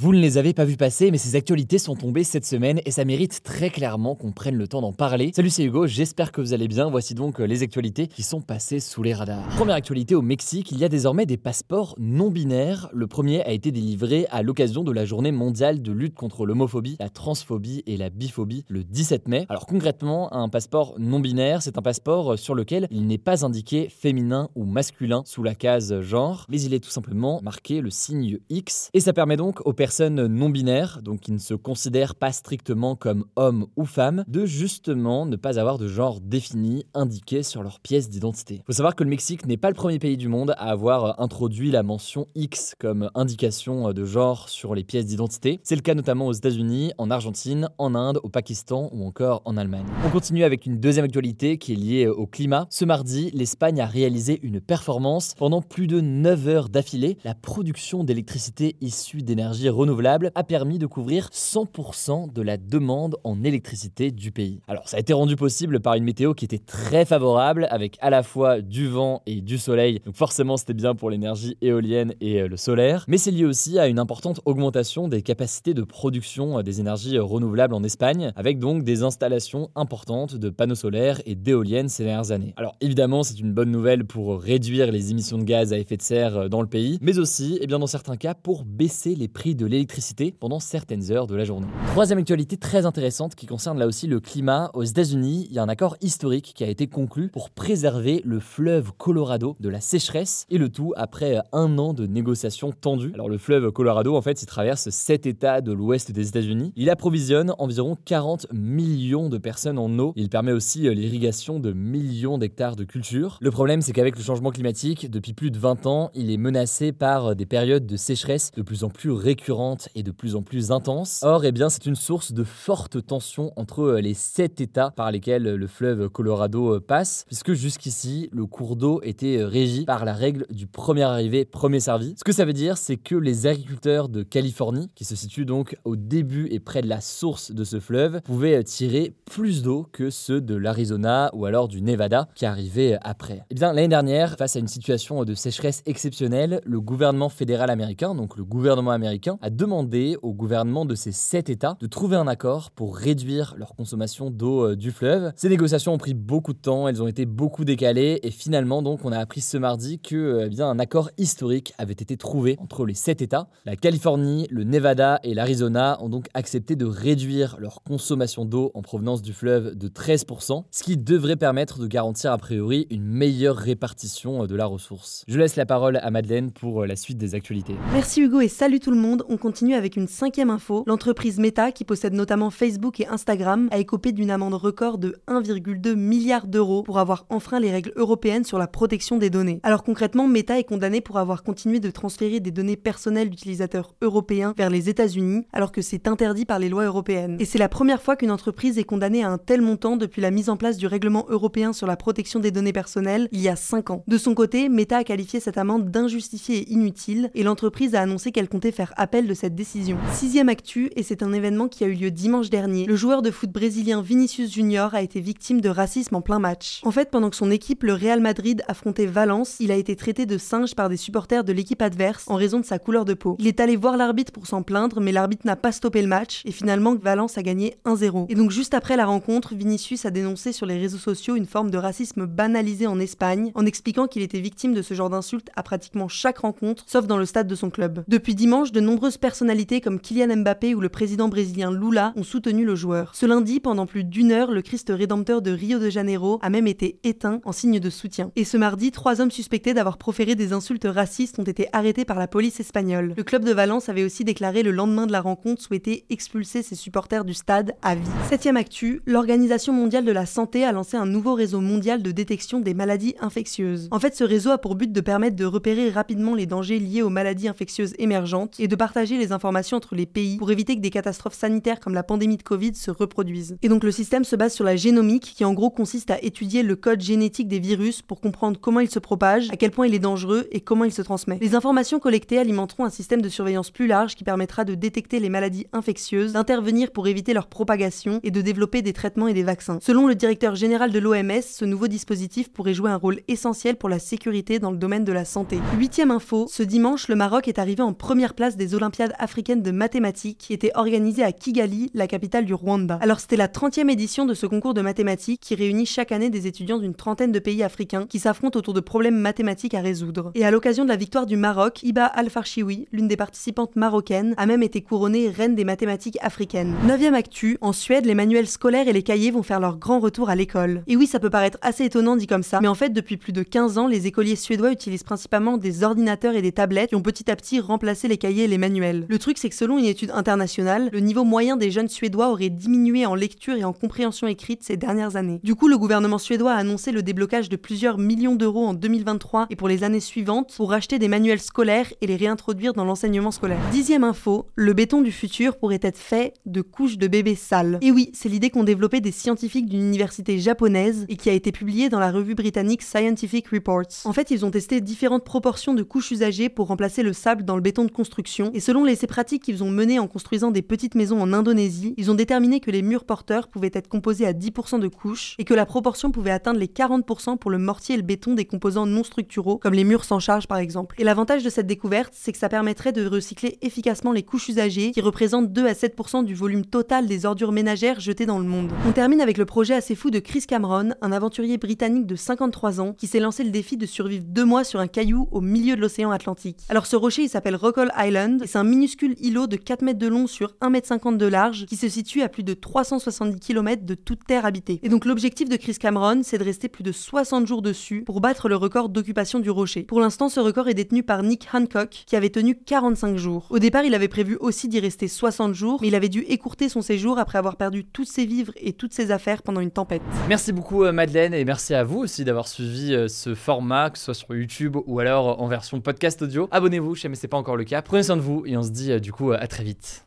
Vous ne les avez pas vus passer, mais ces actualités sont tombées cette semaine et ça mérite très clairement qu'on prenne le temps d'en parler. Salut, c'est Hugo, j'espère que vous allez bien. Voici donc euh, les actualités qui sont passées sous les radars. Première actualité au Mexique, il y a désormais des passeports non binaires. Le premier a été délivré à l'occasion de la journée mondiale de lutte contre l'homophobie, la transphobie et la biphobie le 17 mai. Alors concrètement, un passeport non binaire, c'est un passeport sur lequel il n'est pas indiqué féminin ou masculin sous la case genre, mais il est tout simplement marqué le signe X et ça permet donc aux personnes non binaires, donc qui ne se considèrent pas strictement comme hommes ou femmes, de justement ne pas avoir de genre défini indiqué sur leur pièce d'identité. Il faut savoir que le Mexique n'est pas le premier pays du monde à avoir introduit la mention X comme indication de genre sur les pièces d'identité. C'est le cas notamment aux États-Unis, en Argentine, en Inde, au Pakistan ou encore en Allemagne. On continue avec une deuxième actualité qui est liée au climat. Ce mardi, l'Espagne a réalisé une performance pendant plus de 9 heures d'affilée. La production d'électricité issue d'énergie renouvelable a permis de couvrir 100% de la demande en électricité du pays. Alors ça a été rendu possible par une météo qui était très favorable avec à la fois du vent et du soleil. Donc forcément c'était bien pour l'énergie éolienne et euh, le solaire, mais c'est lié aussi à une importante augmentation des capacités de production euh, des énergies renouvelables en Espagne avec donc des installations importantes de panneaux solaires et d'éoliennes ces dernières années. Alors évidemment, c'est une bonne nouvelle pour réduire les émissions de gaz à effet de serre euh, dans le pays, mais aussi et bien dans certains cas pour baisser les prix de l'électricité pendant certaines heures de la journée. Troisième actualité très intéressante qui concerne là aussi le climat. Aux États-Unis, il y a un accord historique qui a été conclu pour préserver le fleuve Colorado de la sécheresse et le tout après un an de négociations tendues. Alors le fleuve Colorado, en fait, il traverse sept États de l'ouest des États-Unis. Il approvisionne environ 40 millions de personnes en eau. Il permet aussi l'irrigation de millions d'hectares de cultures. Le problème, c'est qu'avec le changement climatique, depuis plus de 20 ans, il est menacé par des périodes de sécheresse de plus en plus récurrentes et de plus en plus intenses. Or, eh bien, c'est une source de fortes tensions entre les sept États par lesquels le fleuve Colorado passe, puisque jusqu'ici, le cours d'eau était régi par la règle du premier arrivé, premier servi. Ce que ça veut dire, c'est que les agriculteurs de Californie, qui se situent donc au début et près de la source de ce fleuve, pouvaient tirer plus d'eau que ceux de l'Arizona ou alors du Nevada qui arrivaient après. Eh bien, l'année dernière, face à une situation de sécheresse exceptionnelle, le gouvernement fédéral américain, donc le gouvernement américain, a demandé au gouvernement de ces sept États de trouver un accord pour réduire leur consommation d'eau du fleuve. Ces négociations ont pris beaucoup de temps, elles ont été beaucoup décalées et finalement donc on a appris ce mardi que eh bien un accord historique avait été trouvé entre les sept États. La Californie, le Nevada et l'Arizona ont donc accepté de réduire leur consommation d'eau en provenance du fleuve de 13%, ce qui devrait permettre de garantir a priori une meilleure répartition de la ressource. Je laisse la parole à Madeleine pour la suite des actualités. Merci Hugo et salut tout le monde. On continue avec une cinquième info. L'entreprise Meta, qui possède notamment Facebook et Instagram, a écopé d'une amende record de 1,2 milliard d'euros pour avoir enfreint les règles européennes sur la protection des données. Alors concrètement, Meta est condamné pour avoir continué de transférer des données personnelles d'utilisateurs européens vers les États-Unis, alors que c'est interdit par les lois européennes. Et c'est la première fois qu'une entreprise est condamnée à un tel montant depuis la mise en place du règlement européen sur la protection des données personnelles il y a 5 ans. De son côté, Meta a qualifié cette amende d'injustifiée et inutile, et l'entreprise a annoncé qu'elle comptait faire appel de cette décision. Sixième actu, et c'est un événement qui a eu lieu dimanche dernier, le joueur de foot brésilien Vinicius Junior a été victime de racisme en plein match. En fait, pendant que son équipe, le Real Madrid, affrontait Valence, il a été traité de singe par des supporters de l'équipe adverse en raison de sa couleur de peau. Il est allé voir l'arbitre pour s'en plaindre, mais l'arbitre n'a pas stoppé le match, et finalement Valence a gagné 1-0. Et donc juste après la rencontre, Vinicius a dénoncé sur les réseaux sociaux une forme de racisme banalisé en Espagne, en expliquant qu'il était victime de ce genre d'insultes à pratiquement chaque rencontre, sauf dans le stade de son club. Depuis dimanche, de nombreux personnalités comme Kylian Mbappé ou le président brésilien Lula ont soutenu le joueur. Ce lundi, pendant plus d'une heure, le Christ rédempteur de Rio de Janeiro a même été éteint en signe de soutien. Et ce mardi, trois hommes suspectés d'avoir proféré des insultes racistes ont été arrêtés par la police espagnole. Le club de Valence avait aussi déclaré le lendemain de la rencontre souhaiter expulser ses supporters du stade à vie. Septième actu, l'Organisation mondiale de la santé a lancé un nouveau réseau mondial de détection des maladies infectieuses. En fait, ce réseau a pour but de permettre de repérer rapidement les dangers liés aux maladies infectieuses émergentes et de partager les informations entre les pays pour éviter que des catastrophes sanitaires comme la pandémie de Covid se reproduisent. Et donc le système se base sur la génomique qui en gros consiste à étudier le code génétique des virus pour comprendre comment il se propage, à quel point il est dangereux et comment il se transmet. Les informations collectées alimenteront un système de surveillance plus large qui permettra de détecter les maladies infectieuses, d'intervenir pour éviter leur propagation et de développer des traitements et des vaccins. Selon le directeur général de l'OMS, ce nouveau dispositif pourrait jouer un rôle essentiel pour la sécurité dans le domaine de la santé. Huitième info, ce dimanche, le Maroc est arrivé en première place des Olympiades africaines de mathématiques qui étaient organisées à Kigali, la capitale du Rwanda. Alors c'était la 30e édition de ce concours de mathématiques qui réunit chaque année des étudiants d'une trentaine de pays africains qui s'affrontent autour de problèmes mathématiques à résoudre. Et à l'occasion de la victoire du Maroc, Iba Al-Farshiwi, l'une des participantes marocaines, a même été couronnée reine des mathématiques africaines. Neuvième actu, en Suède, les manuels scolaires et les cahiers vont faire leur grand retour à l'école. Et oui, ça peut paraître assez étonnant dit comme ça, mais en fait, depuis plus de 15 ans, les écoliers suédois utilisent principalement des ordinateurs et des tablettes qui ont petit à petit remplacé les cahiers et les manuels. Le truc, c'est que selon une étude internationale, le niveau moyen des jeunes suédois aurait diminué en lecture et en compréhension écrite ces dernières années. Du coup, le gouvernement suédois a annoncé le déblocage de plusieurs millions d'euros en 2023 et pour les années suivantes pour racheter des manuels scolaires et les réintroduire dans l'enseignement scolaire. Dixième info, le béton du futur pourrait être fait de couches de bébés sales. Et oui, c'est l'idée qu'ont développé des scientifiques d'une université japonaise et qui a été publiée dans la revue britannique Scientific Reports. En fait, ils ont testé différentes proportions de couches usagées pour remplacer le sable dans le béton de construction selon les essais pratiques qu'ils ont menés en construisant des petites maisons en Indonésie, ils ont déterminé que les murs porteurs pouvaient être composés à 10% de couches et que la proportion pouvait atteindre les 40% pour le mortier et le béton des composants non structuraux comme les murs sans charge par exemple. Et l'avantage de cette découverte, c'est que ça permettrait de recycler efficacement les couches usagées qui représentent 2 à 7% du volume total des ordures ménagères jetées dans le monde. On termine avec le projet assez fou de Chris Cameron, un aventurier britannique de 53 ans qui s'est lancé le défi de survivre deux mois sur un caillou au milieu de l'océan Atlantique. Alors ce rocher il s'appelle Rockall Island et c'est un minuscule îlot de 4 mètres de long sur 1 mètre 50 de large qui se situe à plus de 370 km de toute terre habitée. Et donc l'objectif de Chris Cameron c'est de rester plus de 60 jours dessus pour battre le record d'occupation du rocher. Pour l'instant ce record est détenu par Nick Hancock qui avait tenu 45 jours. Au départ il avait prévu aussi d'y rester 60 jours mais il avait dû écourter son séjour après avoir perdu tous ses vivres et toutes ses affaires pendant une tempête. Merci beaucoup euh, Madeleine et merci à vous aussi d'avoir suivi euh, ce format, que ce soit sur YouTube ou alors en version podcast audio. Abonnez-vous, si jamais c'est pas encore le cas. Prenez soin de vous et on se dit euh, du coup à très vite.